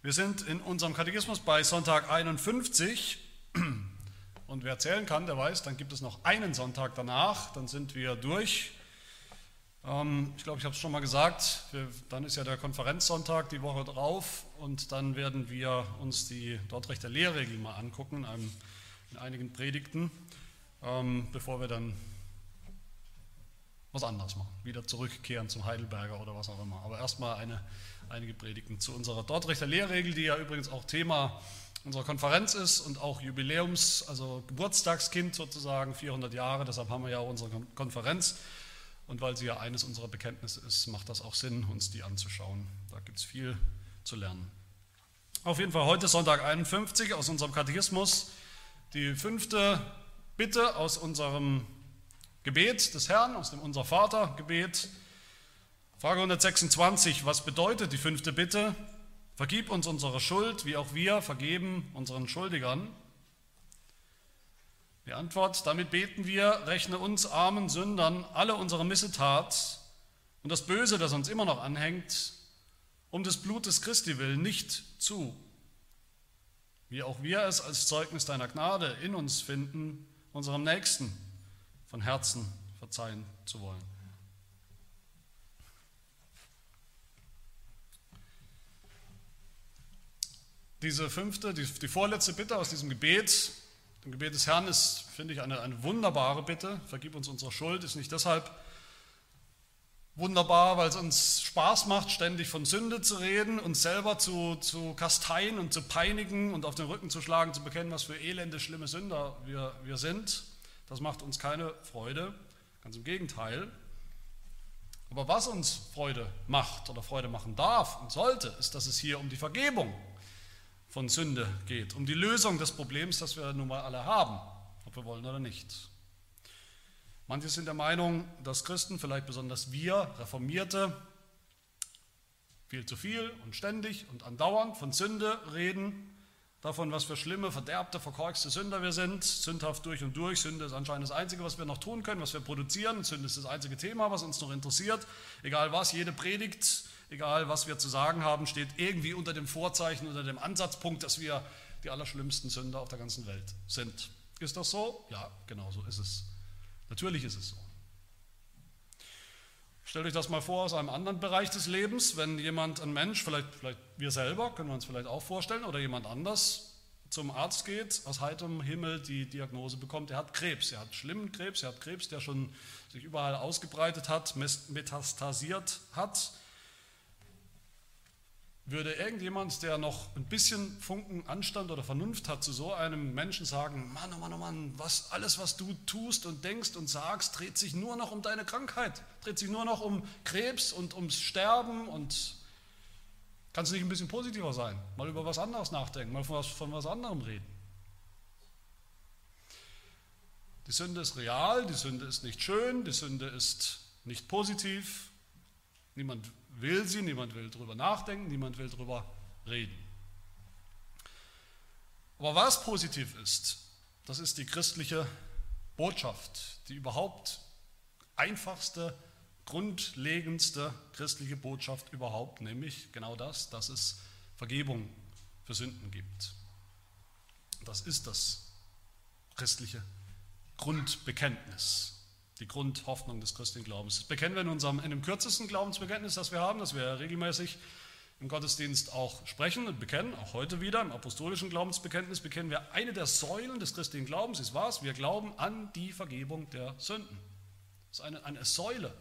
Wir sind in unserem Katechismus bei Sonntag 51 und wer zählen kann, der weiß, dann gibt es noch einen Sonntag danach, dann sind wir durch. Ähm, ich glaube, ich habe es schon mal gesagt, dann ist ja der Konferenzsonntag die Woche drauf. Und dann werden wir uns die Dortrechter Lehrregel mal angucken in, einigen Predigten, ähm, bevor wir dann was anderes machen, wieder zurückkehren zum Heidelberger oder was auch immer. Aber erstmal eine einige Predigten zu unserer Dortrechter Lehrregel, die ja übrigens auch Thema unserer Konferenz ist und auch Jubiläums, also Geburtstagskind sozusagen, 400 Jahre, deshalb haben wir ja auch unsere Konferenz. Und weil sie ja eines unserer Bekenntnisse ist, macht das auch Sinn, uns die anzuschauen. Da gibt es viel zu lernen. Auf jeden Fall heute Sonntag 51 aus unserem Katechismus, die fünfte Bitte aus unserem Gebet des Herrn, aus dem Unser Vater Gebet. Frage 126, was bedeutet die fünfte Bitte? Vergib uns unsere Schuld, wie auch wir vergeben unseren Schuldigern. Die Antwort, damit beten wir, rechne uns armen Sündern alle unsere Missetat und das Böse, das uns immer noch anhängt, um des Blutes Christi willen nicht zu, wie auch wir es als Zeugnis deiner Gnade in uns finden, unserem Nächsten von Herzen verzeihen zu wollen. Diese fünfte, die, die vorletzte Bitte aus diesem Gebet, dem Gebet des Herrn, ist, finde ich, eine, eine wunderbare Bitte. Vergib uns unsere Schuld, ist nicht deshalb wunderbar, weil es uns Spaß macht, ständig von Sünde zu reden, uns selber zu, zu kasteien und zu peinigen und auf den Rücken zu schlagen, zu bekennen, was für elende, schlimme Sünder wir, wir sind. Das macht uns keine Freude, ganz im Gegenteil. Aber was uns Freude macht oder Freude machen darf und sollte, ist, dass es hier um die Vergebung von Sünde geht, um die Lösung des Problems, das wir nun mal alle haben, ob wir wollen oder nicht. Manche sind der Meinung, dass Christen, vielleicht besonders wir, Reformierte, viel zu viel und ständig und andauernd von Sünde reden, davon, was für schlimme, verderbte, verkorkste Sünder wir sind, sündhaft durch und durch. Sünde ist anscheinend das Einzige, was wir noch tun können, was wir produzieren. Sünde ist das einzige Thema, was uns noch interessiert. Egal was, jede Predigt egal was wir zu sagen haben, steht irgendwie unter dem Vorzeichen, unter dem Ansatzpunkt, dass wir die allerschlimmsten Sünder auf der ganzen Welt sind. Ist das so? Ja, genau so ist es. Natürlich ist es so. Stellt euch das mal vor aus einem anderen Bereich des Lebens, wenn jemand, ein Mensch, vielleicht, vielleicht wir selber, können wir uns vielleicht auch vorstellen, oder jemand anders zum Arzt geht, aus heiterem Himmel die Diagnose bekommt, er hat Krebs, er hat schlimmen Krebs, er hat Krebs, der schon sich überall ausgebreitet hat, metastasiert hat, würde irgendjemand, der noch ein bisschen Funken Anstand oder Vernunft hat, zu so einem Menschen sagen, Mann, oh Mann, oh Mann, was, alles, was du tust und denkst und sagst, dreht sich nur noch um deine Krankheit, dreht sich nur noch um Krebs und ums Sterben und kannst du nicht ein bisschen positiver sein, mal über was anderes nachdenken, mal von was, von was anderem reden. Die Sünde ist real, die Sünde ist nicht schön, die Sünde ist nicht positiv, niemand will sie, niemand will darüber nachdenken, niemand will darüber reden. Aber was positiv ist, das ist die christliche Botschaft, die überhaupt einfachste, grundlegendste christliche Botschaft überhaupt, nämlich genau das, dass es Vergebung für Sünden gibt. Das ist das christliche Grundbekenntnis die Grundhoffnung des christlichen Glaubens. Das bekennen wir in, unserem, in dem kürzesten Glaubensbekenntnis, das wir haben, das wir regelmäßig im Gottesdienst auch sprechen und bekennen, auch heute wieder im apostolischen Glaubensbekenntnis bekennen wir eine der Säulen des christlichen Glaubens, ist was? Wir glauben an die Vergebung der Sünden. Das ist eine, eine Säule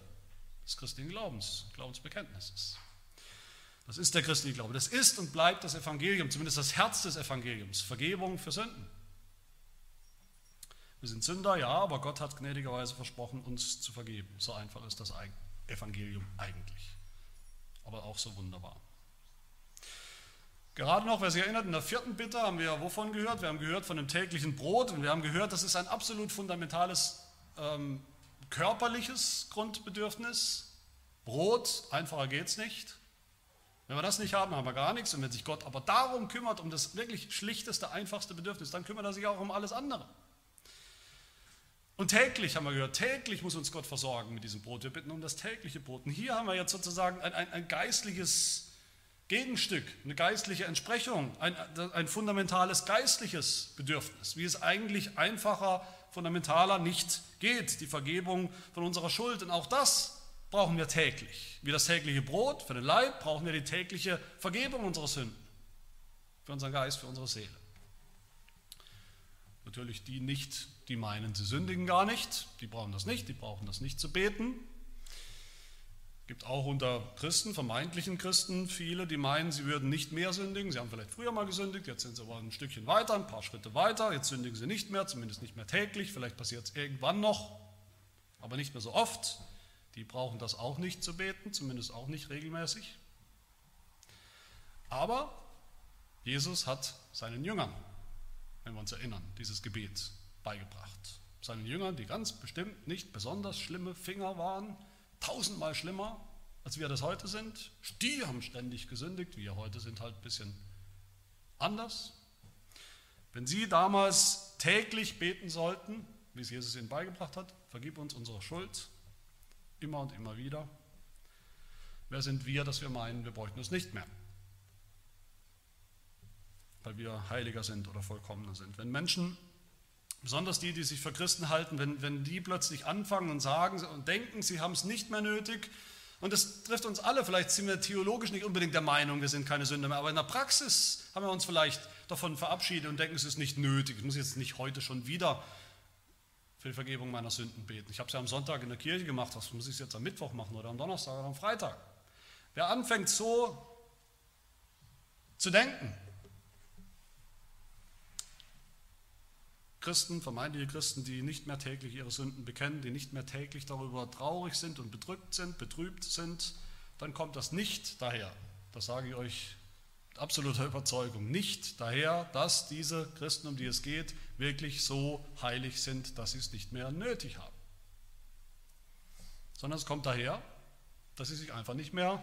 des christlichen Glaubens, Glaubensbekenntnisses. Das ist der christliche Glaube. Das ist und bleibt das Evangelium, zumindest das Herz des Evangeliums. Vergebung für Sünden. Wir sind Sünder, ja, aber Gott hat gnädigerweise versprochen, uns zu vergeben. So einfach ist das Evangelium eigentlich. Aber auch so wunderbar. Gerade noch, wer sich erinnert, in der vierten Bitte haben wir wovon gehört? Wir haben gehört von dem täglichen Brot und wir haben gehört, das ist ein absolut fundamentales ähm, körperliches Grundbedürfnis. Brot, einfacher geht es nicht. Wenn wir das nicht haben, haben wir gar nichts. Und wenn sich Gott aber darum kümmert, um das wirklich schlichteste, einfachste Bedürfnis, dann kümmert er sich auch um alles andere. Und täglich haben wir gehört, täglich muss uns Gott versorgen mit diesem Brot. Wir bitten um das tägliche Brot. Und hier haben wir jetzt sozusagen ein, ein, ein geistliches Gegenstück, eine geistliche Entsprechung, ein, ein fundamentales geistliches Bedürfnis, wie es eigentlich einfacher, fundamentaler nicht geht, die Vergebung von unserer Schuld. Und auch das brauchen wir täglich. Wie das tägliche Brot für den Leib brauchen wir die tägliche Vergebung unserer Sünden, für unseren Geist, für unsere Seele. Natürlich die nicht, die meinen, sie sündigen gar nicht, die brauchen das nicht, die brauchen das nicht zu beten, gibt auch unter Christen, vermeintlichen Christen, viele, die meinen, sie würden nicht mehr sündigen. Sie haben vielleicht früher mal gesündigt, jetzt sind sie aber ein Stückchen weiter, ein paar Schritte weiter. Jetzt sündigen sie nicht mehr, zumindest nicht mehr täglich. Vielleicht passiert es irgendwann noch, aber nicht mehr so oft. Die brauchen das auch nicht zu beten, zumindest auch nicht regelmäßig. Aber Jesus hat seinen Jüngern, wenn wir uns erinnern, dieses Gebet beigebracht. Seinen Jüngern, die ganz bestimmt nicht besonders schlimme Finger waren, tausendmal schlimmer, als wir das heute sind. Die haben ständig gesündigt, wir heute sind halt ein bisschen anders. Wenn sie damals täglich beten sollten, wie es Jesus ihnen beigebracht hat, vergib uns unsere Schuld, immer und immer wieder, wer sind wir, dass wir meinen, wir bräuchten es nicht mehr? Weil wir heiliger sind oder vollkommener sind. Wenn Menschen Besonders die, die sich für Christen halten, wenn, wenn die plötzlich anfangen und sagen und denken, sie haben es nicht mehr nötig. Und das trifft uns alle. Vielleicht sind wir theologisch nicht unbedingt der Meinung, wir sind keine Sünder mehr. Aber in der Praxis haben wir uns vielleicht davon verabschiedet und denken, es ist nicht nötig. Ich muss jetzt nicht heute schon wieder für die Vergebung meiner Sünden beten. Ich habe es ja am Sonntag in der Kirche gemacht. Was muss ich jetzt am Mittwoch machen oder am Donnerstag oder am Freitag? Wer anfängt so zu denken, Christen, vermeintliche Christen, die nicht mehr täglich ihre Sünden bekennen, die nicht mehr täglich darüber traurig sind und bedrückt sind, betrübt sind, dann kommt das nicht daher. Das sage ich euch mit absoluter Überzeugung. Nicht daher, dass diese Christen, um die es geht, wirklich so heilig sind, dass sie es nicht mehr nötig haben. Sondern es kommt daher, dass sie sich einfach nicht mehr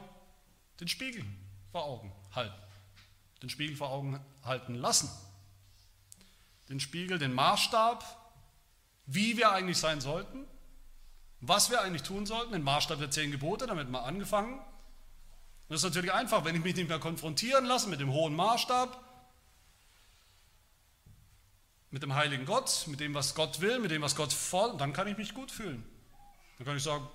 den Spiegel vor Augen halten. Den Spiegel vor Augen halten lassen den Spiegel, den Maßstab, wie wir eigentlich sein sollten, was wir eigentlich tun sollten, den Maßstab der zehn Gebote, damit mal angefangen. das ist natürlich einfach, wenn ich mich nicht mehr konfrontieren lasse mit dem hohen Maßstab, mit dem heiligen Gott, mit dem, was Gott will, mit dem, was Gott fordert, dann kann ich mich gut fühlen. Dann kann ich sagen,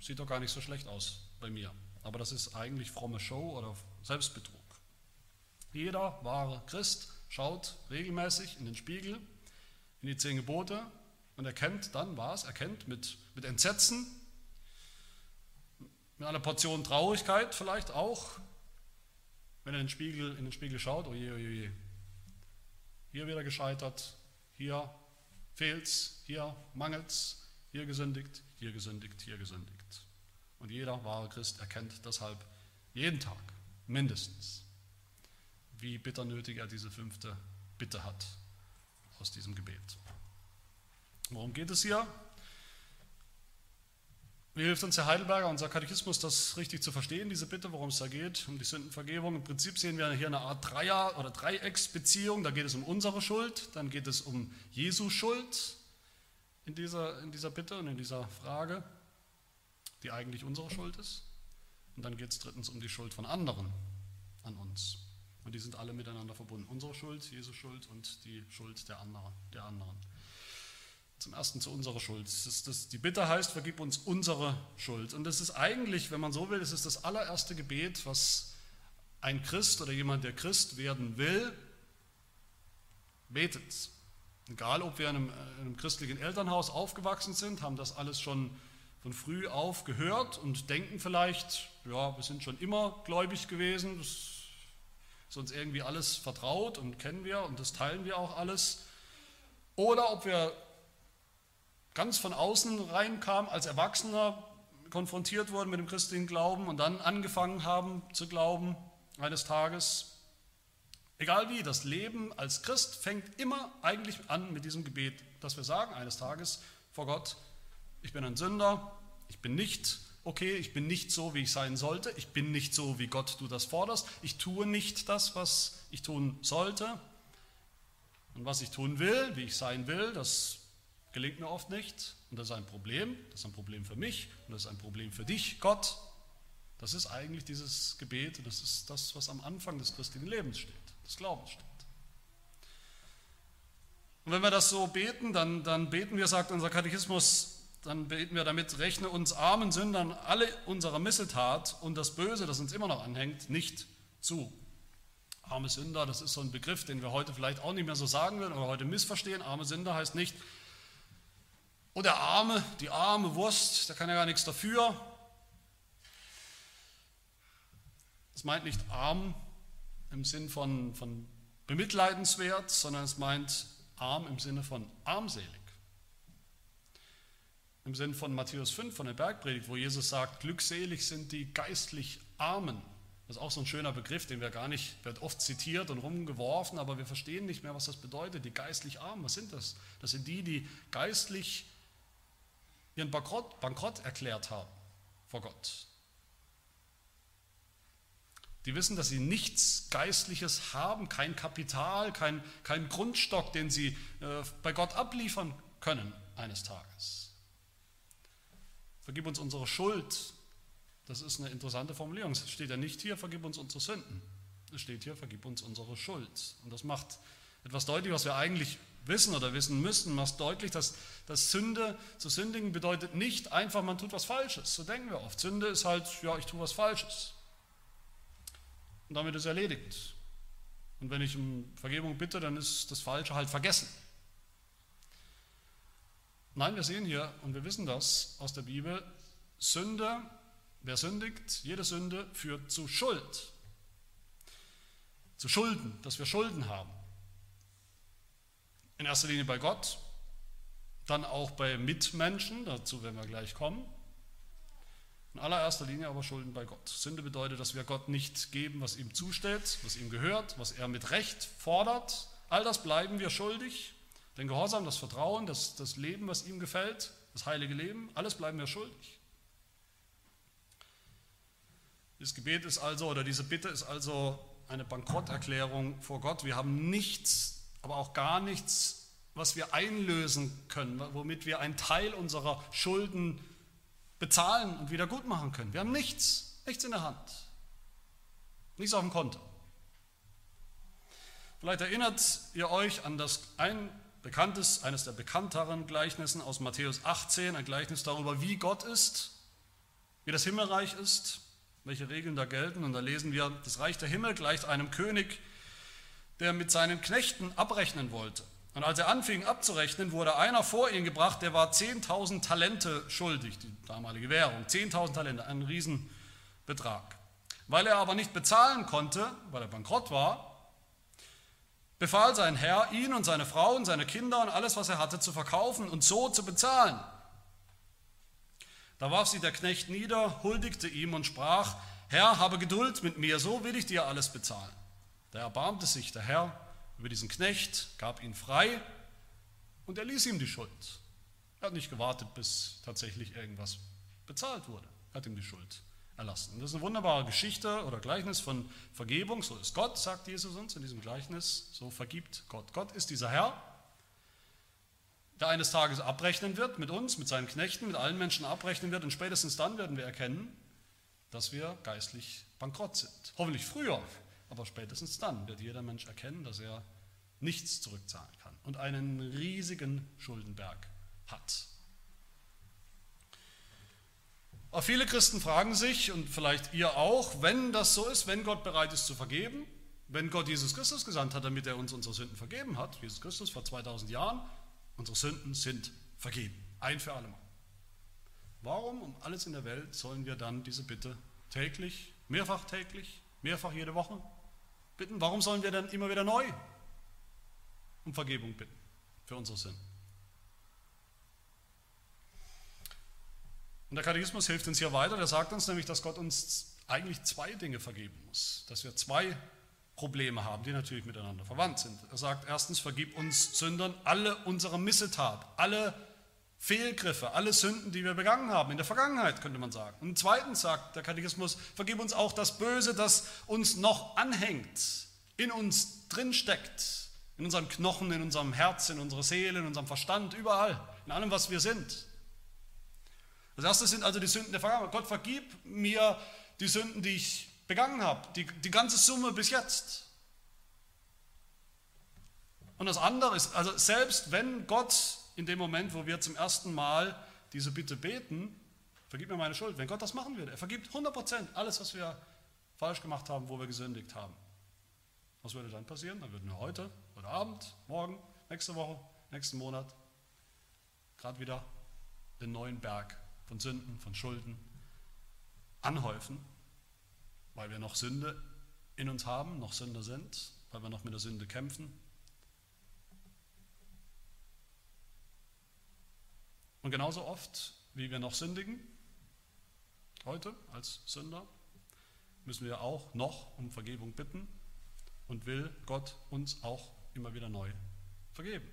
sieht doch gar nicht so schlecht aus bei mir. Aber das ist eigentlich fromme Show oder Selbstbetrug. Jeder wahre Christ schaut regelmäßig in den Spiegel, in die zehn Gebote und erkennt dann was, erkennt mit, mit Entsetzen, mit einer Portion Traurigkeit vielleicht auch, wenn er in den Spiegel, in den Spiegel schaut, oh je, oh je, oh hier wieder gescheitert, hier fehlt's, hier mangelt's, hier gesündigt, hier gesündigt, hier gesündigt. Und jeder wahre Christ erkennt deshalb jeden Tag mindestens wie bitter nötig er diese fünfte Bitte hat aus diesem Gebet. Worum geht es hier? Wie hilft uns Herr Heidelberger, unser Katechismus, das richtig zu verstehen, diese Bitte, worum es da geht, um die Sündenvergebung? Im Prinzip sehen wir hier eine Art Dreier- oder Dreiecksbeziehung. Da geht es um unsere Schuld, dann geht es um Jesu Schuld in dieser, in dieser Bitte und in dieser Frage, die eigentlich unsere Schuld ist. Und dann geht es drittens um die Schuld von anderen an uns. Und die sind alle miteinander verbunden. Unsere Schuld, Jesu Schuld und die Schuld der anderen. Der anderen. Zum ersten zu unserer Schuld. Das das, die Bitte heißt, vergib uns unsere Schuld. Und das ist eigentlich, wenn man so will, das ist das allererste Gebet, was ein Christ oder jemand, der Christ werden will, betet. Egal, ob wir in einem, in einem christlichen Elternhaus aufgewachsen sind, haben das alles schon von früh auf gehört und denken vielleicht, ja, wir sind schon immer gläubig gewesen, das ist uns irgendwie alles vertraut und kennen wir und das teilen wir auch alles. Oder ob wir ganz von außen reinkamen, als Erwachsener konfrontiert wurden mit dem christlichen Glauben und dann angefangen haben zu glauben eines Tages. Egal wie, das Leben als Christ fängt immer eigentlich an mit diesem Gebet, dass wir sagen eines Tages vor Gott, ich bin ein Sünder, ich bin nicht okay, ich bin nicht so, wie ich sein sollte, ich bin nicht so, wie Gott du das forderst, ich tue nicht das, was ich tun sollte. Und was ich tun will, wie ich sein will, das gelingt mir oft nicht. Und das ist ein Problem, das ist ein Problem für mich und das ist ein Problem für dich, Gott. Das ist eigentlich dieses Gebet, das ist das, was am Anfang des christlichen Lebens steht, des Glaubens steht. Und wenn wir das so beten, dann, dann beten wir, sagt unser Katechismus, dann beten wir damit, rechne uns armen Sündern alle unserer Missetat und das Böse, das uns immer noch anhängt, nicht zu. Arme Sünder, das ist so ein Begriff, den wir heute vielleicht auch nicht mehr so sagen würden oder heute missverstehen. Arme Sünder heißt nicht, oh der Arme, die arme Wurst, der kann ja gar nichts dafür. Es meint nicht arm im Sinn von, von bemitleidenswert, sondern es meint arm im Sinne von armselig. Im Sinn von Matthäus 5, von der Bergpredigt, wo Jesus sagt, glückselig sind die geistlich Armen. Das ist auch so ein schöner Begriff, den wir gar nicht, wird oft zitiert und rumgeworfen, aber wir verstehen nicht mehr, was das bedeutet. Die geistlich Armen, was sind das? Das sind die, die geistlich ihren Bankrott, Bankrott erklärt haben vor Gott. Die wissen, dass sie nichts Geistliches haben, kein Kapital, kein, kein Grundstock, den sie äh, bei Gott abliefern können eines Tages. Vergib uns unsere Schuld, das ist eine interessante Formulierung. Es steht ja nicht hier, vergib uns unsere Sünden. Es steht hier, vergib uns unsere Schuld. Und das macht etwas deutlich, was wir eigentlich wissen oder wissen müssen, macht deutlich, dass, dass Sünde zu sündigen bedeutet nicht einfach, man tut was Falsches. So denken wir oft. Sünde ist halt, ja, ich tue was Falsches. Und damit ist erledigt. Und wenn ich um Vergebung bitte, dann ist das Falsche halt vergessen. Nein, wir sehen hier, und wir wissen das aus der Bibel, Sünde Wer sündigt, jede Sünde führt zu Schuld. Zu Schulden, dass wir Schulden haben. In erster Linie bei Gott, dann auch bei Mitmenschen, dazu werden wir gleich kommen. In allererster Linie aber Schulden bei Gott. Sünde bedeutet, dass wir Gott nicht geben, was ihm zusteht, was ihm gehört, was er mit Recht fordert. All das bleiben wir schuldig. Den Gehorsam, das Vertrauen, das, das Leben, was ihm gefällt, das heilige Leben, alles bleiben wir schuldig. Dieses Gebet ist also, oder diese Bitte ist also eine Bankrotterklärung vor Gott. Wir haben nichts, aber auch gar nichts, was wir einlösen können, womit wir einen Teil unserer Schulden bezahlen und wieder gut machen können. Wir haben nichts, nichts in der Hand, nichts auf dem Konto. Vielleicht erinnert ihr euch an das ein bekanntes, eines der bekannteren Gleichnissen aus Matthäus 18, ein Gleichnis darüber, wie Gott ist, wie das Himmelreich ist welche Regeln da gelten. Und da lesen wir, das Reich der Himmel gleicht einem König, der mit seinen Knechten abrechnen wollte. Und als er anfing abzurechnen, wurde einer vor ihn gebracht, der war 10.000 Talente schuldig, die damalige Währung, 10.000 Talente, ein Riesenbetrag. Weil er aber nicht bezahlen konnte, weil er bankrott war, befahl sein Herr, ihn und seine Frau und seine Kinder und alles, was er hatte, zu verkaufen und so zu bezahlen. Da warf sie der Knecht nieder, huldigte ihm und sprach, Herr, habe Geduld mit mir, so will ich dir alles bezahlen. Da erbarmte sich der Herr über diesen Knecht, gab ihn frei und er ließ ihm die Schuld. Er hat nicht gewartet, bis tatsächlich irgendwas bezahlt wurde. Er hat ihm die Schuld erlassen. Das ist eine wunderbare Geschichte oder Gleichnis von Vergebung. So ist Gott, sagt Jesus uns in diesem Gleichnis. So vergibt Gott. Gott ist dieser Herr, der eines Tages abrechnen wird mit uns, mit seinen Knechten, mit allen Menschen abrechnen wird. Und spätestens dann werden wir erkennen, dass wir geistlich bankrott sind. Hoffentlich früher, aber spätestens dann wird jeder Mensch erkennen, dass er nichts zurückzahlen kann und einen riesigen Schuldenberg hat. Aber viele Christen fragen sich, und vielleicht ihr auch, wenn das so ist, wenn Gott bereit ist zu vergeben, wenn Gott Jesus Christus gesandt hat, damit er uns unsere Sünden vergeben hat, Jesus Christus vor 2000 Jahren, Unsere Sünden sind vergeben, ein für alle Mal. Warum um alles in der Welt sollen wir dann diese Bitte täglich, mehrfach täglich, mehrfach jede Woche bitten? Warum sollen wir dann immer wieder neu um Vergebung bitten für unsere Sünden? Und der Katechismus hilft uns hier weiter. Der sagt uns nämlich, dass Gott uns eigentlich zwei Dinge vergeben muss. Dass wir zwei Probleme haben, die natürlich miteinander verwandt sind. Er sagt erstens, vergib uns Sündern alle unsere Missetat, alle Fehlgriffe, alle Sünden, die wir begangen haben, in der Vergangenheit könnte man sagen. Und zweitens sagt der Katechismus, vergib uns auch das Böse, das uns noch anhängt, in uns drinsteckt, in unserem Knochen, in unserem Herz, in unserer Seele, in unserem Verstand, überall, in allem, was wir sind. Das erste sind also die Sünden der Vergangenheit. Gott vergib mir die Sünden, die ich begangen habe, die, die ganze Summe bis jetzt. Und das andere ist, also selbst wenn Gott in dem Moment, wo wir zum ersten Mal diese Bitte beten, vergib mir meine Schuld, wenn Gott das machen würde, er vergibt 100% alles, was wir falsch gemacht haben, wo wir gesündigt haben. Was würde dann passieren? Dann würden wir heute, heute Abend, morgen, nächste Woche, nächsten Monat gerade wieder den neuen Berg von Sünden, von Schulden anhäufen, weil wir noch Sünde in uns haben, noch Sünder sind, weil wir noch mit der Sünde kämpfen. Und genauso oft, wie wir noch sündigen, heute als Sünder, müssen wir auch noch um Vergebung bitten und will Gott uns auch immer wieder neu vergeben.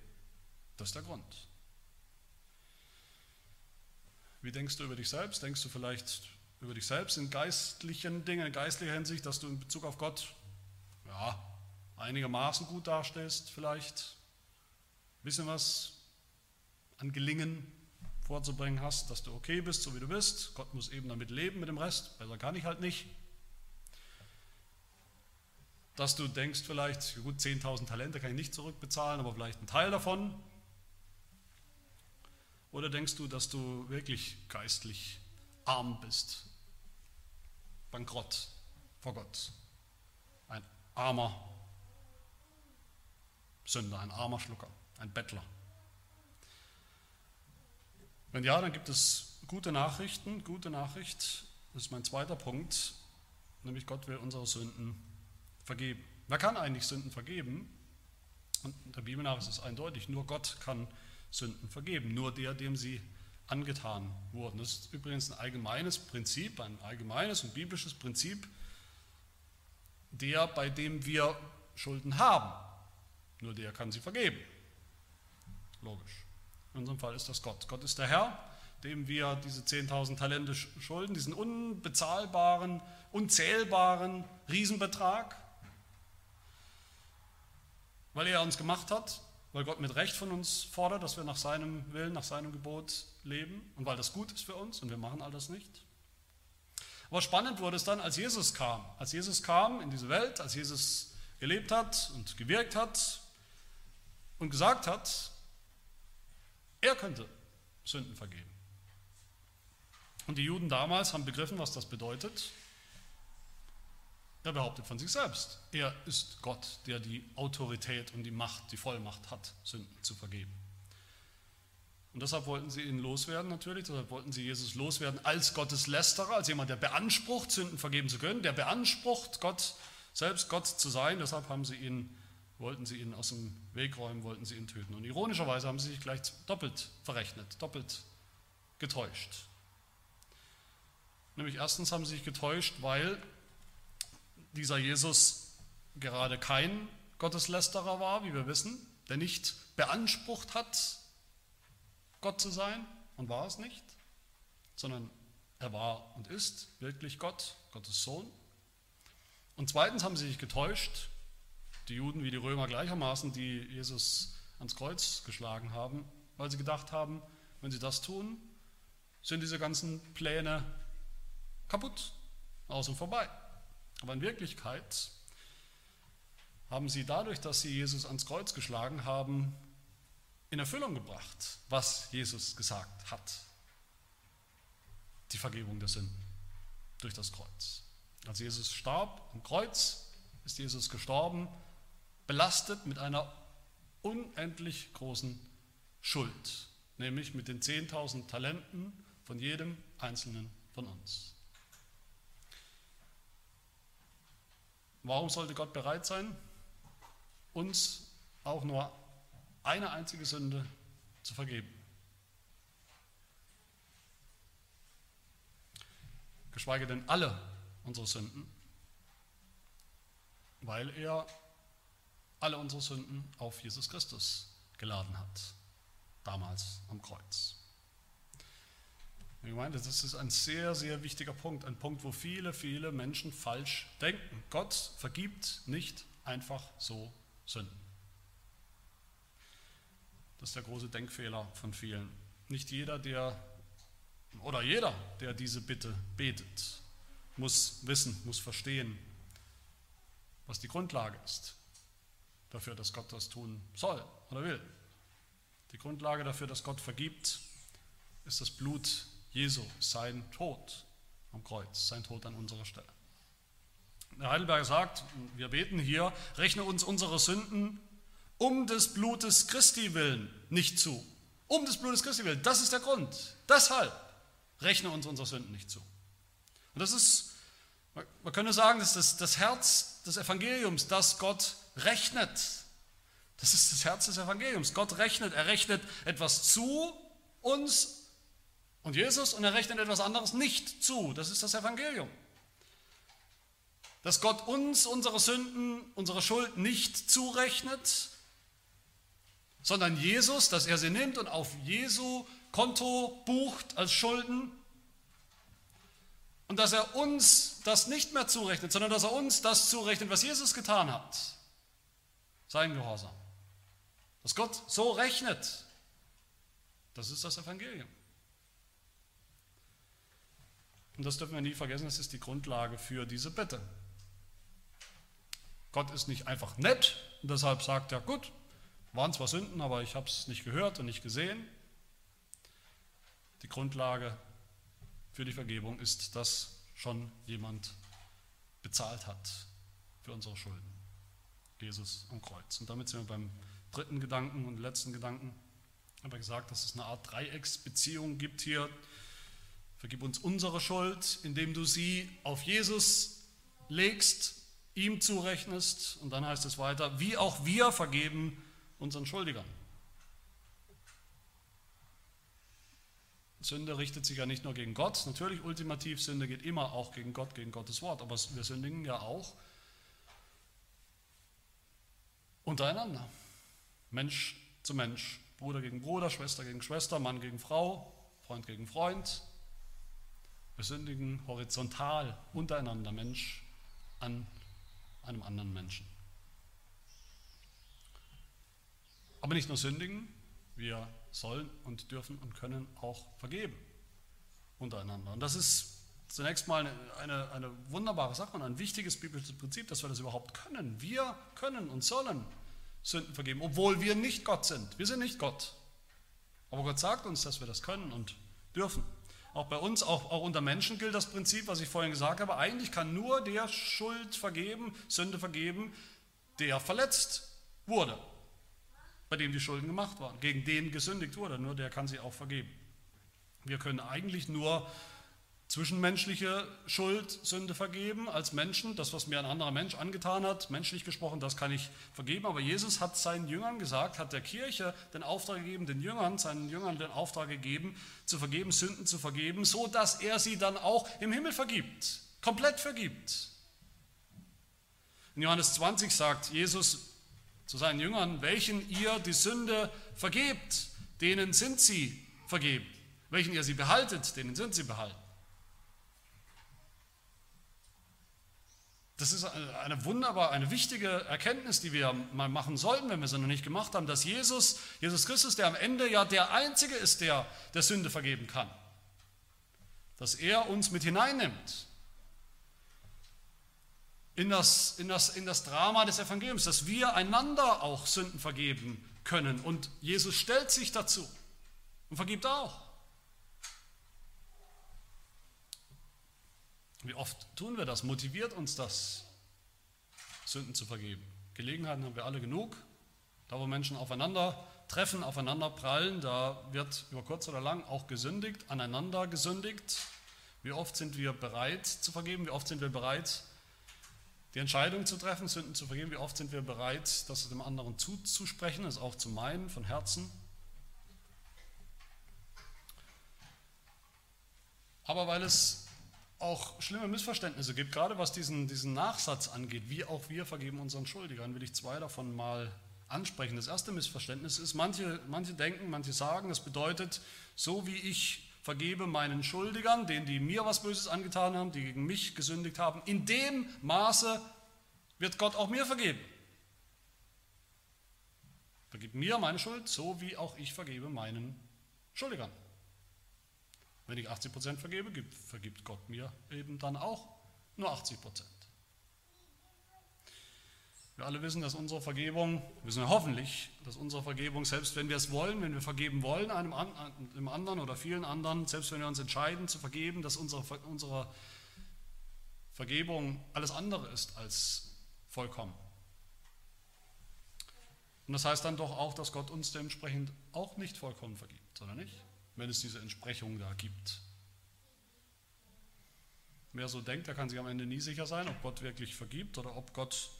Das ist der Grund. Wie denkst du über dich selbst? Denkst du vielleicht über dich selbst in geistlichen Dingen, in geistlicher Hinsicht, dass du in Bezug auf Gott ja, einigermaßen gut dastehst, vielleicht ein bisschen was an Gelingen vorzubringen hast, dass du okay bist, so wie du bist. Gott muss eben damit leben mit dem Rest, besser kann ich halt nicht. Dass du denkst vielleicht, gut, 10.000 Talente kann ich nicht zurückbezahlen, aber vielleicht ein Teil davon. Oder denkst du, dass du wirklich geistlich arm bist, bankrott vor Gott, ein armer Sünder, ein armer Schlucker, ein Bettler? Wenn ja, dann gibt es gute Nachrichten, gute Nachricht, das ist mein zweiter Punkt, nämlich Gott will unsere Sünden vergeben. Wer kann eigentlich Sünden vergeben? Und der Bibel nach ist es eindeutig, nur Gott kann vergeben Sünden vergeben. Nur der, dem sie angetan wurden. Das ist übrigens ein allgemeines Prinzip, ein allgemeines und biblisches Prinzip, der, bei dem wir Schulden haben. Nur der kann sie vergeben. Logisch. In unserem Fall ist das Gott. Gott ist der Herr, dem wir diese 10.000 Talente schulden, diesen unbezahlbaren, unzählbaren Riesenbetrag, weil er uns gemacht hat weil Gott mit Recht von uns fordert, dass wir nach seinem Willen, nach seinem Gebot leben und weil das gut ist für uns und wir machen all das nicht. Aber spannend wurde es dann, als Jesus kam. Als Jesus kam in diese Welt, als Jesus gelebt hat und gewirkt hat und gesagt hat, er könnte Sünden vergeben. Und die Juden damals haben begriffen, was das bedeutet. Er behauptet von sich selbst, er ist Gott, der die Autorität und die Macht, die Vollmacht hat, Sünden zu vergeben. Und deshalb wollten sie ihn loswerden natürlich, deshalb wollten sie Jesus loswerden als Gottes Lästerer, als jemand, der beansprucht, Sünden vergeben zu können, der beansprucht, Gott, selbst Gott zu sein. Deshalb haben sie ihn, wollten sie ihn aus dem Weg räumen, wollten sie ihn töten. Und ironischerweise haben sie sich gleich doppelt verrechnet, doppelt getäuscht. Nämlich erstens haben sie sich getäuscht, weil dieser Jesus gerade kein Gotteslästerer war, wie wir wissen, der nicht beansprucht hat, Gott zu sein und war es nicht, sondern er war und ist wirklich Gott, Gottes Sohn. Und zweitens haben sie sich getäuscht, die Juden wie die Römer gleichermaßen, die Jesus ans Kreuz geschlagen haben, weil sie gedacht haben, wenn sie das tun, sind diese ganzen Pläne kaputt, aus und vorbei. Aber in Wirklichkeit haben sie dadurch, dass sie Jesus ans Kreuz geschlagen haben, in Erfüllung gebracht, was Jesus gesagt hat. Die Vergebung der Sünden durch das Kreuz. Als Jesus starb am Kreuz, ist Jesus gestorben, belastet mit einer unendlich großen Schuld, nämlich mit den 10.000 Talenten von jedem Einzelnen von uns. Warum sollte Gott bereit sein, uns auch nur eine einzige Sünde zu vergeben? Geschweige denn alle unsere Sünden, weil er alle unsere Sünden auf Jesus Christus geladen hat, damals am Kreuz. Gemeinde, das ist ein sehr, sehr wichtiger Punkt, ein Punkt, wo viele, viele Menschen falsch denken. Gott vergibt nicht einfach so Sünden. Das ist der große Denkfehler von vielen. Nicht jeder, der oder jeder, der diese Bitte betet, muss wissen, muss verstehen, was die Grundlage ist dafür, dass Gott das tun soll oder will. Die Grundlage dafür, dass Gott vergibt, ist das Blut Jesu, sein Tod am Kreuz, sein Tod an unserer Stelle. Der Heidelberger sagt, wir beten hier, rechne uns unsere Sünden um des Blutes Christi willen nicht zu. Um des Blutes Christi willen, das ist der Grund. Deshalb rechne uns unsere Sünden nicht zu. Und das ist, man könnte sagen, das ist das Herz des Evangeliums, dass Gott rechnet. Das ist das Herz des Evangeliums. Gott rechnet, er rechnet etwas zu uns und Jesus und er rechnet etwas anderes nicht zu. Das ist das Evangelium. Dass Gott uns unsere Sünden, unsere Schuld nicht zurechnet, sondern Jesus, dass er sie nimmt und auf Jesu Konto bucht als Schulden und dass er uns das nicht mehr zurechnet, sondern dass er uns das zurechnet, was Jesus getan hat. Sein Gehorsam. Dass Gott so rechnet, das ist das Evangelium. Und das dürfen wir nie vergessen, das ist die Grundlage für diese Bitte. Gott ist nicht einfach nett und deshalb sagt er, gut, waren zwar Sünden, aber ich habe es nicht gehört und nicht gesehen. Die Grundlage für die Vergebung ist, dass schon jemand bezahlt hat für unsere Schulden. Jesus am Kreuz. Und damit sind wir beim dritten Gedanken und letzten Gedanken. Ich habe gesagt, dass es eine Art Dreiecksbeziehung gibt hier. Vergib uns unsere Schuld, indem du sie auf Jesus legst, ihm zurechnest. Und dann heißt es weiter, wie auch wir vergeben unseren Schuldigern. Sünde richtet sich ja nicht nur gegen Gott, natürlich ultimativ, Sünde geht immer auch gegen Gott, gegen Gottes Wort, aber wir sündigen ja auch untereinander. Mensch zu Mensch, Bruder gegen Bruder, Schwester gegen Schwester, Mann gegen Frau, Freund gegen Freund. Wir sündigen horizontal untereinander, Mensch an einem anderen Menschen. Aber nicht nur sündigen, wir sollen und dürfen und können auch vergeben untereinander. Und das ist zunächst mal eine, eine, eine, wunderbare Sache und ein wichtiges biblisches Prinzip, dass wir das überhaupt können. Wir können und sollen Sünden vergeben, obwohl wir nicht Gott sind. Wir sind nicht Gott. Aber Gott sagt uns, dass wir das können und dürfen. Auch bei uns, auch, auch unter Menschen gilt das Prinzip, was ich vorhin gesagt habe. Eigentlich kann nur der Schuld vergeben, Sünde vergeben, der verletzt wurde bei dem die Schulden gemacht waren, gegen den gesündigt wurde, nur der kann sie auch vergeben. Wir können eigentlich nur zwischenmenschliche Schuld, Sünde vergeben als Menschen. Das, was mir ein anderer Mensch angetan hat, menschlich gesprochen, das kann ich vergeben. Aber Jesus hat seinen Jüngern gesagt, hat der Kirche den Auftrag gegeben, den Jüngern, seinen Jüngern den Auftrag gegeben, zu vergeben, Sünden zu vergeben, so dass er sie dann auch im Himmel vergibt, komplett vergibt. In Johannes 20 sagt Jesus, zu seinen Jüngern, welchen ihr die Sünde vergebt, denen sind sie vergeben. Welchen ihr sie behaltet, denen sind sie behalten. Das ist eine wunderbar, eine wichtige Erkenntnis, die wir mal machen sollten, wenn wir sie noch nicht gemacht haben, dass Jesus, Jesus Christus, der am Ende ja der Einzige ist, der der Sünde vergeben kann, dass er uns mit hineinnimmt in das, in, das, in das Drama des Evangeliums, dass wir einander auch Sünden vergeben können. Und Jesus stellt sich dazu und vergibt auch. Wie oft tun wir das? Motiviert uns das, Sünden zu vergeben? Gelegenheiten haben wir alle genug. Da, wo Menschen aufeinander treffen, aufeinander prallen, da wird über kurz oder lang auch gesündigt, aneinander gesündigt. Wie oft sind wir bereit zu vergeben? Wie oft sind wir bereit, die Entscheidung zu treffen, Sünden zu vergeben. Wie oft sind wir bereit, das dem anderen zuzusprechen, es auch zu meinen, von Herzen. Aber weil es auch schlimme Missverständnisse gibt, gerade was diesen, diesen Nachsatz angeht, wie auch wir vergeben unseren Schuldigern, will ich zwei davon mal ansprechen. Das erste Missverständnis ist, manche, manche denken, manche sagen, das bedeutet, so wie ich vergebe meinen Schuldigern, denen, die mir was Böses angetan haben, die gegen mich gesündigt haben. In dem Maße wird Gott auch mir vergeben. Vergib mir meine Schuld, so wie auch ich vergebe meinen Schuldigern. Wenn ich 80% vergebe, vergibt Gott mir eben dann auch Nur 80 Prozent. Wir alle wissen, dass unsere Vergebung, wissen wir hoffentlich, dass unsere Vergebung, selbst wenn wir es wollen, wenn wir vergeben wollen, einem, einem anderen oder vielen anderen, selbst wenn wir uns entscheiden zu vergeben, dass unsere, unsere Vergebung alles andere ist als vollkommen. Und das heißt dann doch auch, dass Gott uns dementsprechend auch nicht vollkommen vergibt, oder nicht? Wenn es diese Entsprechung da gibt. Wer so denkt, der kann sich am Ende nie sicher sein, ob Gott wirklich vergibt oder ob Gott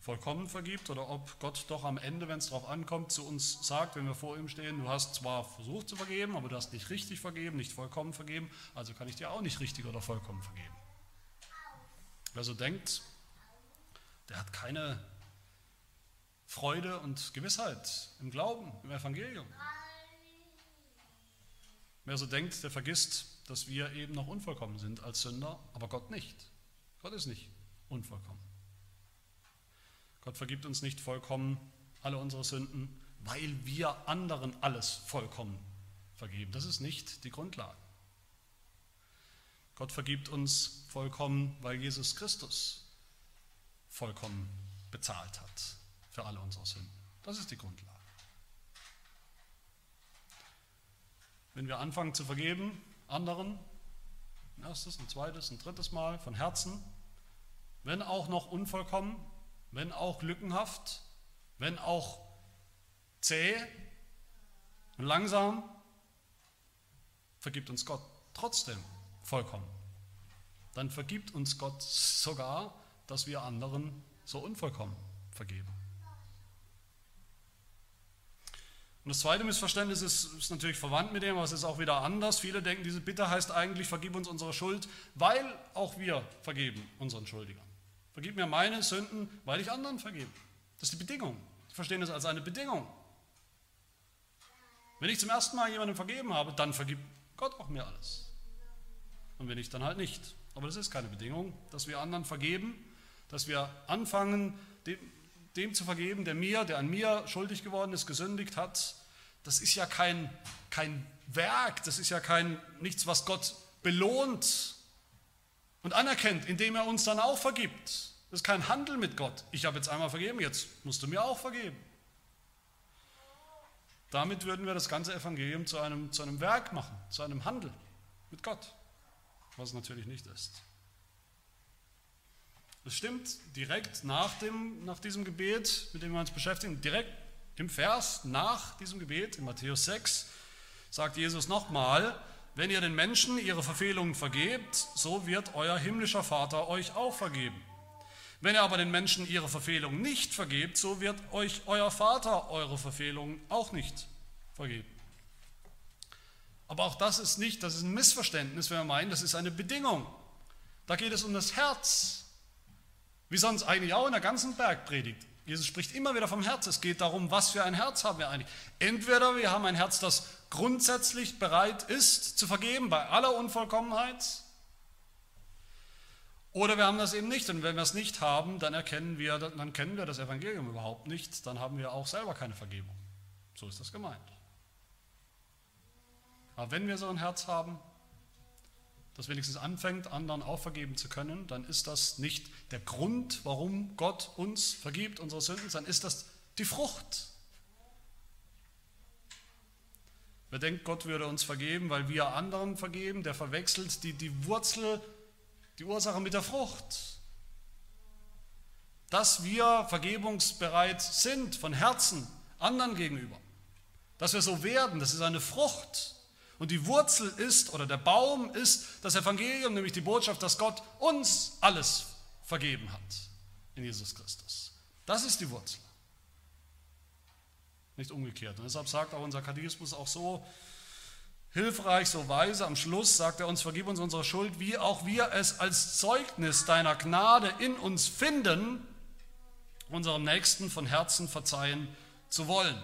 vollkommen vergibt oder ob Gott doch am Ende, wenn es darauf ankommt, zu uns sagt, wenn wir vor ihm stehen, du hast zwar versucht zu vergeben, aber du hast nicht richtig vergeben, nicht vollkommen vergeben, also kann ich dir auch nicht richtig oder vollkommen vergeben. Wer so denkt, der hat keine Freude und Gewissheit im Glauben, im Evangelium. Wer so denkt, der vergisst, dass wir eben noch unvollkommen sind als Sünder, aber Gott nicht. Gott ist nicht unvollkommen. Gott vergibt uns nicht vollkommen alle unsere Sünden, weil wir anderen alles vollkommen vergeben. Das ist nicht die Grundlage. Gott vergibt uns vollkommen, weil Jesus Christus vollkommen bezahlt hat für alle unsere Sünden. Das ist die Grundlage. Wenn wir anfangen zu vergeben, anderen, ein erstes, ein zweites, ein drittes Mal von Herzen, wenn auch noch unvollkommen, wenn auch lückenhaft, wenn auch zäh und langsam, vergibt uns Gott trotzdem vollkommen. Dann vergibt uns Gott sogar, dass wir anderen so unvollkommen vergeben. Und das zweite Missverständnis ist, ist, natürlich verwandt mit dem, aber es ist auch wieder anders. Viele denken, diese Bitte heißt eigentlich, vergib uns unsere Schuld, weil auch wir vergeben unseren Schuldigern. Vergib mir meine Sünden, weil ich anderen vergebe. Das ist die Bedingung. Sie verstehen das als eine Bedingung. Wenn ich zum ersten Mal jemandem vergeben habe, dann vergibt Gott auch mir alles. Und wenn nicht, dann halt nicht. Aber das ist keine Bedingung, dass wir anderen vergeben, dass wir anfangen, dem, zu vergeben, der mir, der an mir schuldig geworden ist, gesündigt hat. Das ist ja kein, kein Werk, das ist ja kein nichts, was Gott belohnt, und anerkennt, indem er uns dann auch vergibt. Das ist kein Handel mit Gott. Ich habe jetzt einmal vergeben, jetzt musst du mir auch vergeben. Damit würden wir das ganze Evangelium zu einem, zu einem Werk machen, zu einem Handel mit Gott, was es natürlich nicht ist. Es stimmt direkt nach, dem, nach diesem Gebet, mit dem wir uns beschäftigen, direkt im Vers nach diesem Gebet in Matthäus 6 sagt Jesus nochmal, wenn ihr den Menschen ihre Verfehlungen vergebt, so wird euer himmlischer Vater euch auch vergeben. Wenn ihr aber den Menschen ihre Verfehlungen nicht vergebt, so wird euch euer Vater eure Verfehlungen auch nicht vergeben. Aber auch das ist nicht, das ist ein Missverständnis, wenn wir meinen, das ist eine Bedingung. Da geht es um das Herz. Wie sonst eigentlich auch in der ganzen Bergpredigt. Jesus spricht immer wieder vom Herz. Es geht darum, was für ein Herz haben wir eigentlich. Entweder wir haben ein Herz, das grundsätzlich bereit ist zu vergeben bei aller Unvollkommenheit, oder wir haben das eben nicht. Und wenn wir es nicht haben, dann erkennen wir, dann kennen wir das Evangelium überhaupt nicht. Dann haben wir auch selber keine Vergebung. So ist das gemeint. Aber wenn wir so ein Herz haben, das wenigstens anfängt, anderen auch vergeben zu können, dann ist das nicht der Grund, warum Gott uns vergibt, unsere Sünden, dann ist das die Frucht. Wer denkt, Gott würde uns vergeben, weil wir anderen vergeben, der verwechselt die, die Wurzel, die Ursache mit der Frucht. Dass wir vergebungsbereit sind von Herzen anderen gegenüber, dass wir so werden, das ist eine Frucht. Und die Wurzel ist, oder der Baum ist das Evangelium, nämlich die Botschaft, dass Gott uns alles vergeben hat in Jesus Christus. Das ist die Wurzel. Nicht umgekehrt. Und deshalb sagt auch unser Katechismus auch so hilfreich, so weise, am Schluss sagt er uns, vergib uns unsere Schuld, wie auch wir es als Zeugnis deiner Gnade in uns finden, unserem Nächsten von Herzen verzeihen zu wollen.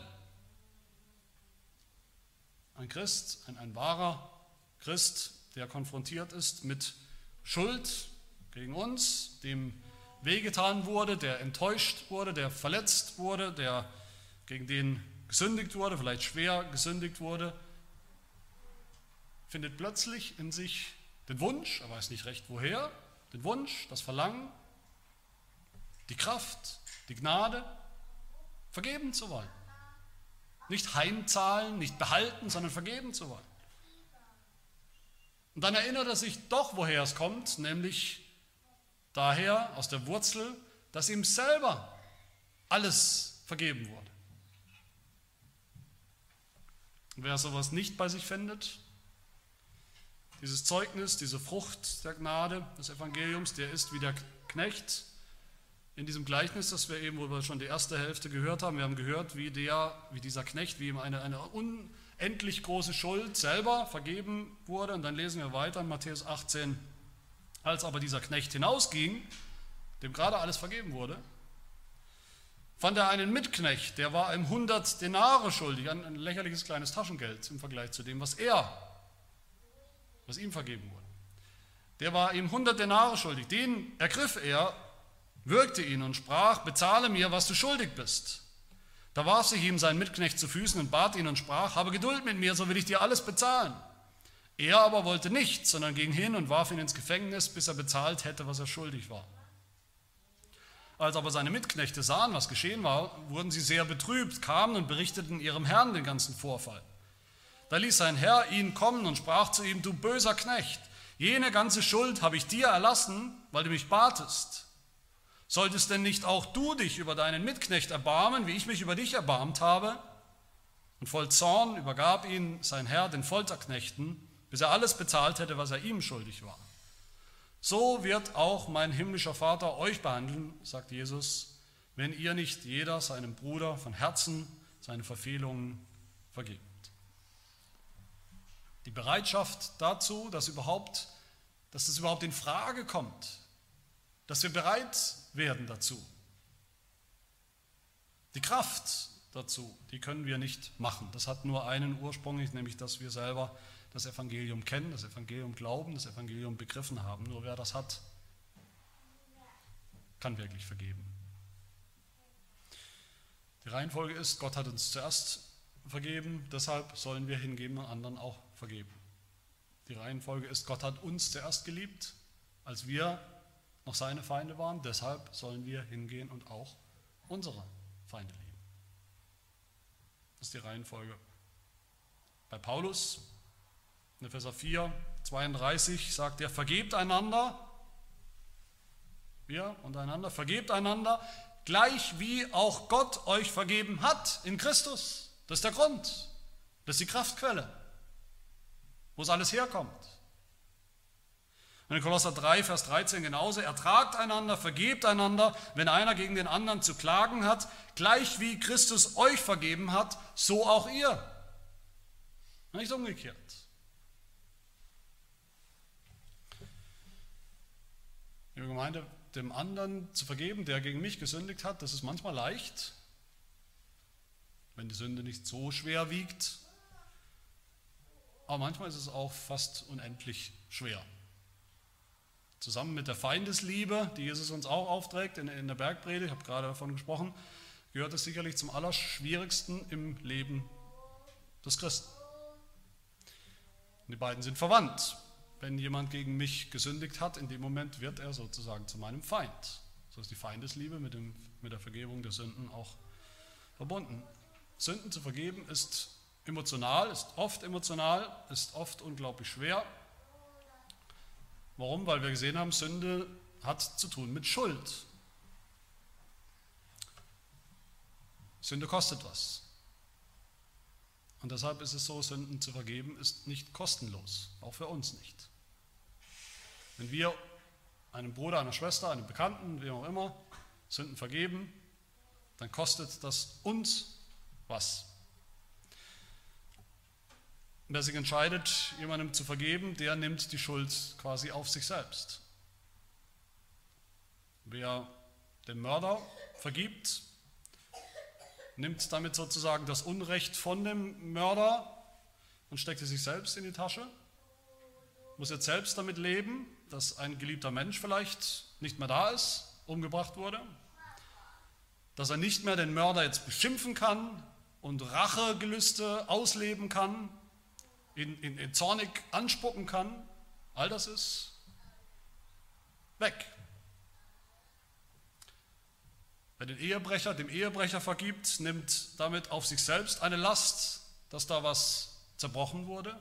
Ein Christ, ein, ein wahrer Christ, der konfrontiert ist mit Schuld gegen uns, dem wehgetan wurde, der enttäuscht wurde, der verletzt wurde, der gegen den gesündigt wurde, vielleicht schwer gesündigt wurde, findet plötzlich in sich den Wunsch, er weiß nicht recht woher, den Wunsch, das Verlangen, die Kraft, die Gnade, vergeben zu wollen. Nicht heimzahlen, nicht behalten, sondern vergeben zu wollen. Und dann erinnert er sich doch, woher es kommt, nämlich daher aus der Wurzel, dass ihm selber alles vergeben wurde. Und wer sowas nicht bei sich findet, dieses Zeugnis, diese Frucht der Gnade des Evangeliums, der ist wie der Knecht in diesem Gleichnis, das wir eben, wo wir schon die erste Hälfte gehört haben. Wir haben gehört, wie, der, wie dieser Knecht, wie ihm eine, eine unendlich große Schuld selber vergeben wurde. Und dann lesen wir weiter in Matthäus 18, als aber dieser Knecht hinausging, dem gerade alles vergeben wurde, fand er einen Mitknecht, der war ihm 100 Denare schuldig, ein, lächerliches kleines Taschengeld im Vergleich zu dem, was er, was ihm vergeben wurde. Der war ihm 100 Denare schuldig, den ergriff er, würgte ihn und sprach, bezahle mir, was du schuldig bist. Da warf sich ihm sein Mitknecht zu Füßen und bat ihn und sprach, habe Geduld mit mir, so will ich dir alles bezahlen. Er aber wollte nicht, sondern ging hin und warf ihn ins Gefängnis, bis er bezahlt hätte, was er schuldig war. Als aber seine Mitknechte sahen, was geschehen war, wurden sie sehr betrübt, kamen und berichteten ihrem Herrn den ganzen Vorfall. Da ließ sein Herr ihn kommen und sprach zu ihm, du böser Knecht, jene ganze Schuld habe ich dir erlassen, weil du mich batest. Solltest denn nicht auch du dich über deinen Mitknecht erbarmen, wie ich mich über dich erbarmt habe? Und voll Zorn übergab ihn sein Herr den Folterknechten, bis er alles bezahlt hätte, was er ihm schuldig war. So wird auch mein himmlischer Vater euch behandeln, sagt Jesus, wenn ihr nicht jeder seinem Bruder von Herzen seine Verfehlungen vergibt. Die Bereitschaft dazu, dass, überhaupt, dass es überhaupt in Frage kommt, dass wir bereit werden dazu. Die Kraft dazu, die können wir nicht machen. Das hat nur einen Ursprung, nämlich dass wir selber das Evangelium kennen, das Evangelium glauben, das Evangelium begriffen haben. Nur wer das hat, kann wirklich vergeben. Die Reihenfolge ist, Gott hat uns zuerst vergeben, deshalb sollen wir hingeben und anderen auch vergeben. Die Reihenfolge ist, Gott hat uns zuerst geliebt, als wir noch seine Feinde waren, deshalb sollen wir hingehen und auch unsere Feinde lieben. Das ist die Reihenfolge. Bei Paulus in Epheser 4, 32 sagt er, vergebt einander, wir und einander, vergebt einander, gleich wie auch Gott euch vergeben hat in Christus. Das ist der Grund, das ist die Kraftquelle, wo es alles herkommt. Und in Kolosser 3, Vers 13 genauso, ertragt einander, vergebt einander, wenn einer gegen den anderen zu klagen hat, gleich wie Christus euch vergeben hat, so auch ihr. Nicht umgekehrt. Liebe Gemeinde, dem anderen zu vergeben, der gegen mich gesündigt hat, das ist manchmal leicht, wenn die Sünde nicht so schwer wiegt. Aber manchmal ist es auch fast unendlich schwer. Zusammen mit der Feindesliebe, die Jesus uns auch aufträgt in, in der Bergpredigt, ich habe gerade davon gesprochen, gehört es sicherlich zum Allerschwierigsten im Leben des Christen. Die beiden sind verwandt wenn jemand gegen mich gesündigt hat, in dem Moment wird er sozusagen zu meinem Feind. So ist die Feindesliebe mit, dem, mit der Vergebung der Sünden auch verbunden. Sünden zu vergeben ist emotional, ist oft emotional, ist oft unglaublich schwer. Warum? Weil wir gesehen haben, Sünde hat zu tun mit Schuld. Sünde kostet was. Und deshalb ist es so, Sünden zu vergeben ist nicht kostenlos, auch für uns nicht. Wenn wir einem Bruder, einer Schwester, einem Bekannten, wem auch immer, Sünden vergeben, dann kostet das uns was. wer sich entscheidet, jemandem zu vergeben, der nimmt die Schuld quasi auf sich selbst. Wer den Mörder vergibt, nimmt damit sozusagen das Unrecht von dem Mörder und steckt es sich selbst in die Tasche, muss jetzt selbst damit leben dass ein geliebter Mensch vielleicht nicht mehr da ist, umgebracht wurde, dass er nicht mehr den Mörder jetzt beschimpfen kann und Rachegelüste ausleben kann, in, in, in zornig anspucken kann. All das ist weg. Wer den Ehebrecher dem Ehebrecher vergibt, nimmt damit auf sich selbst eine Last, dass da was zerbrochen wurde.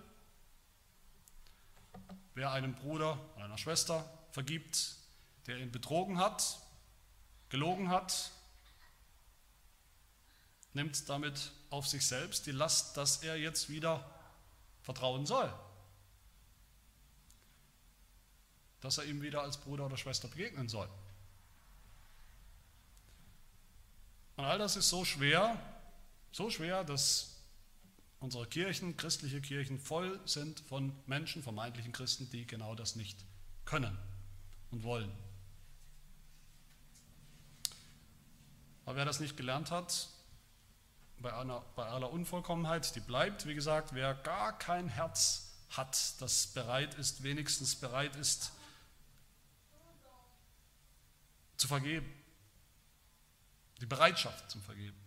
Wer einem Bruder oder einer Schwester vergibt, der ihn betrogen hat, gelogen hat, nimmt damit auf sich selbst die Last, dass er jetzt wieder vertrauen soll. Dass er ihm wieder als Bruder oder Schwester begegnen soll. Und all das ist so schwer, so schwer, dass unsere Kirchen, christliche Kirchen, voll sind von Menschen, vermeintlichen Christen, die genau das nicht können und wollen. Aber wer das nicht gelernt hat, bei, einer, bei aller Unvollkommenheit, die bleibt, wie gesagt, wer gar kein Herz hat, das bereit ist, wenigstens bereit ist, zu vergeben, die Bereitschaft zum Vergeben.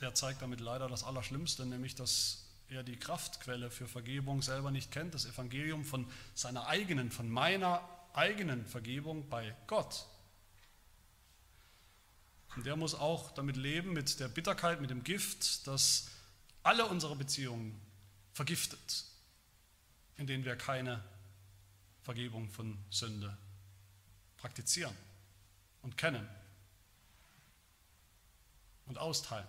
Der zeigt damit leider das Allerschlimmste, nämlich dass er die Kraftquelle für Vergebung selber nicht kennt, das Evangelium von seiner eigenen, von meiner eigenen Vergebung bei Gott. Und der muss auch damit leben, mit der Bitterkeit, mit dem Gift, das alle unsere Beziehungen vergiftet, in denen wir keine Vergebung von Sünde praktizieren und kennen und austeilen.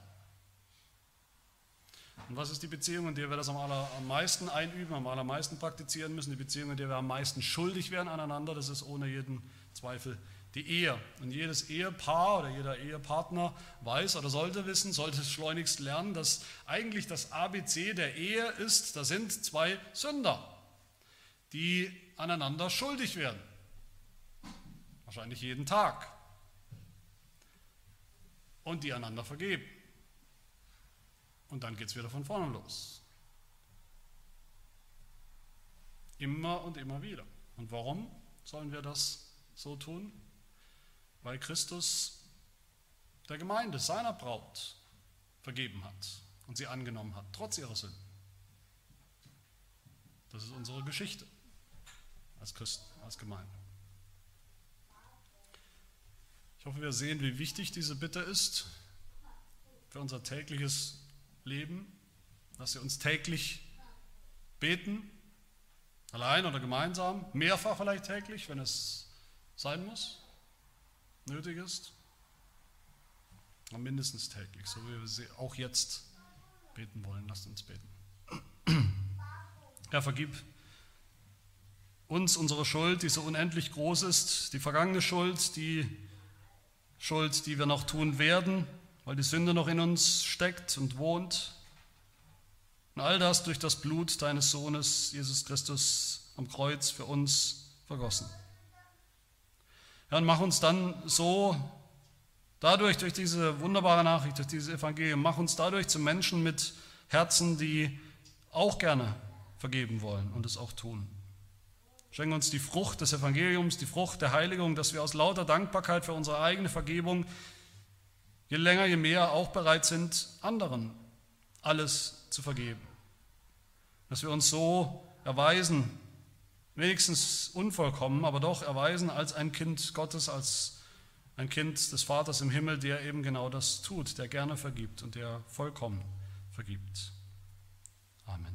Und was ist die Beziehung, in der wir das am, aller, meisten einüben, am allermeisten praktizieren müssen? Die Beziehung, in der wir am meisten schuldig werden aneinander, das ist ohne jeden Zweifel die Ehe. Und jedes Ehepaar oder jeder Ehepartner weiß oder sollte wissen, sollte es schleunigst lernen, dass eigentlich das ABC der Ehe ist, da sind zwei Sünder, die aneinander schuldig werden. Wahrscheinlich jeden Tag und die einander vergeben. Und dann geht es wieder von vorne los. Immer und immer wieder. Und warum sollen wir das so tun? Weil Christus der Gemeinde, seiner Braut, vergeben hat und sie angenommen hat, trotz ihrer Sünden. Das ist unsere Geschichte als Christen, als Gemeinde. Ich hoffe, wir sehen, wie wichtig diese Bitte ist für unser tägliches Leben, dass wir uns täglich beten, allein oder gemeinsam, mehrfach vielleicht täglich, wenn es sein muss, nötig ist, aber mindestens täglich, so wie wir sie auch jetzt beten wollen. Lasst uns beten. Herr, vergib uns unsere Schuld, die so unendlich groß ist, die vergangene Schuld, die Schuld, die wir noch tun werden, weil die Sünde noch in uns steckt und wohnt. Und all das durch das Blut deines Sohnes, Jesus Christus, am Kreuz für uns vergossen. Ja, und mach uns dann so, dadurch, durch diese wunderbare Nachricht, durch dieses Evangelium, mach uns dadurch zu Menschen mit Herzen, die auch gerne vergeben wollen und es auch tun. Schenke uns die Frucht des Evangeliums, die Frucht der Heiligung, dass wir aus lauter Dankbarkeit für unsere eigene Vergebung je länger, je mehr auch bereit sind, anderen alles zu vergeben. Dass wir uns so erweisen, wenigstens unvollkommen, aber doch erweisen als ein Kind Gottes, als ein Kind des Vaters im Himmel, der eben genau das tut, der gerne vergibt und der vollkommen vergibt. Amen.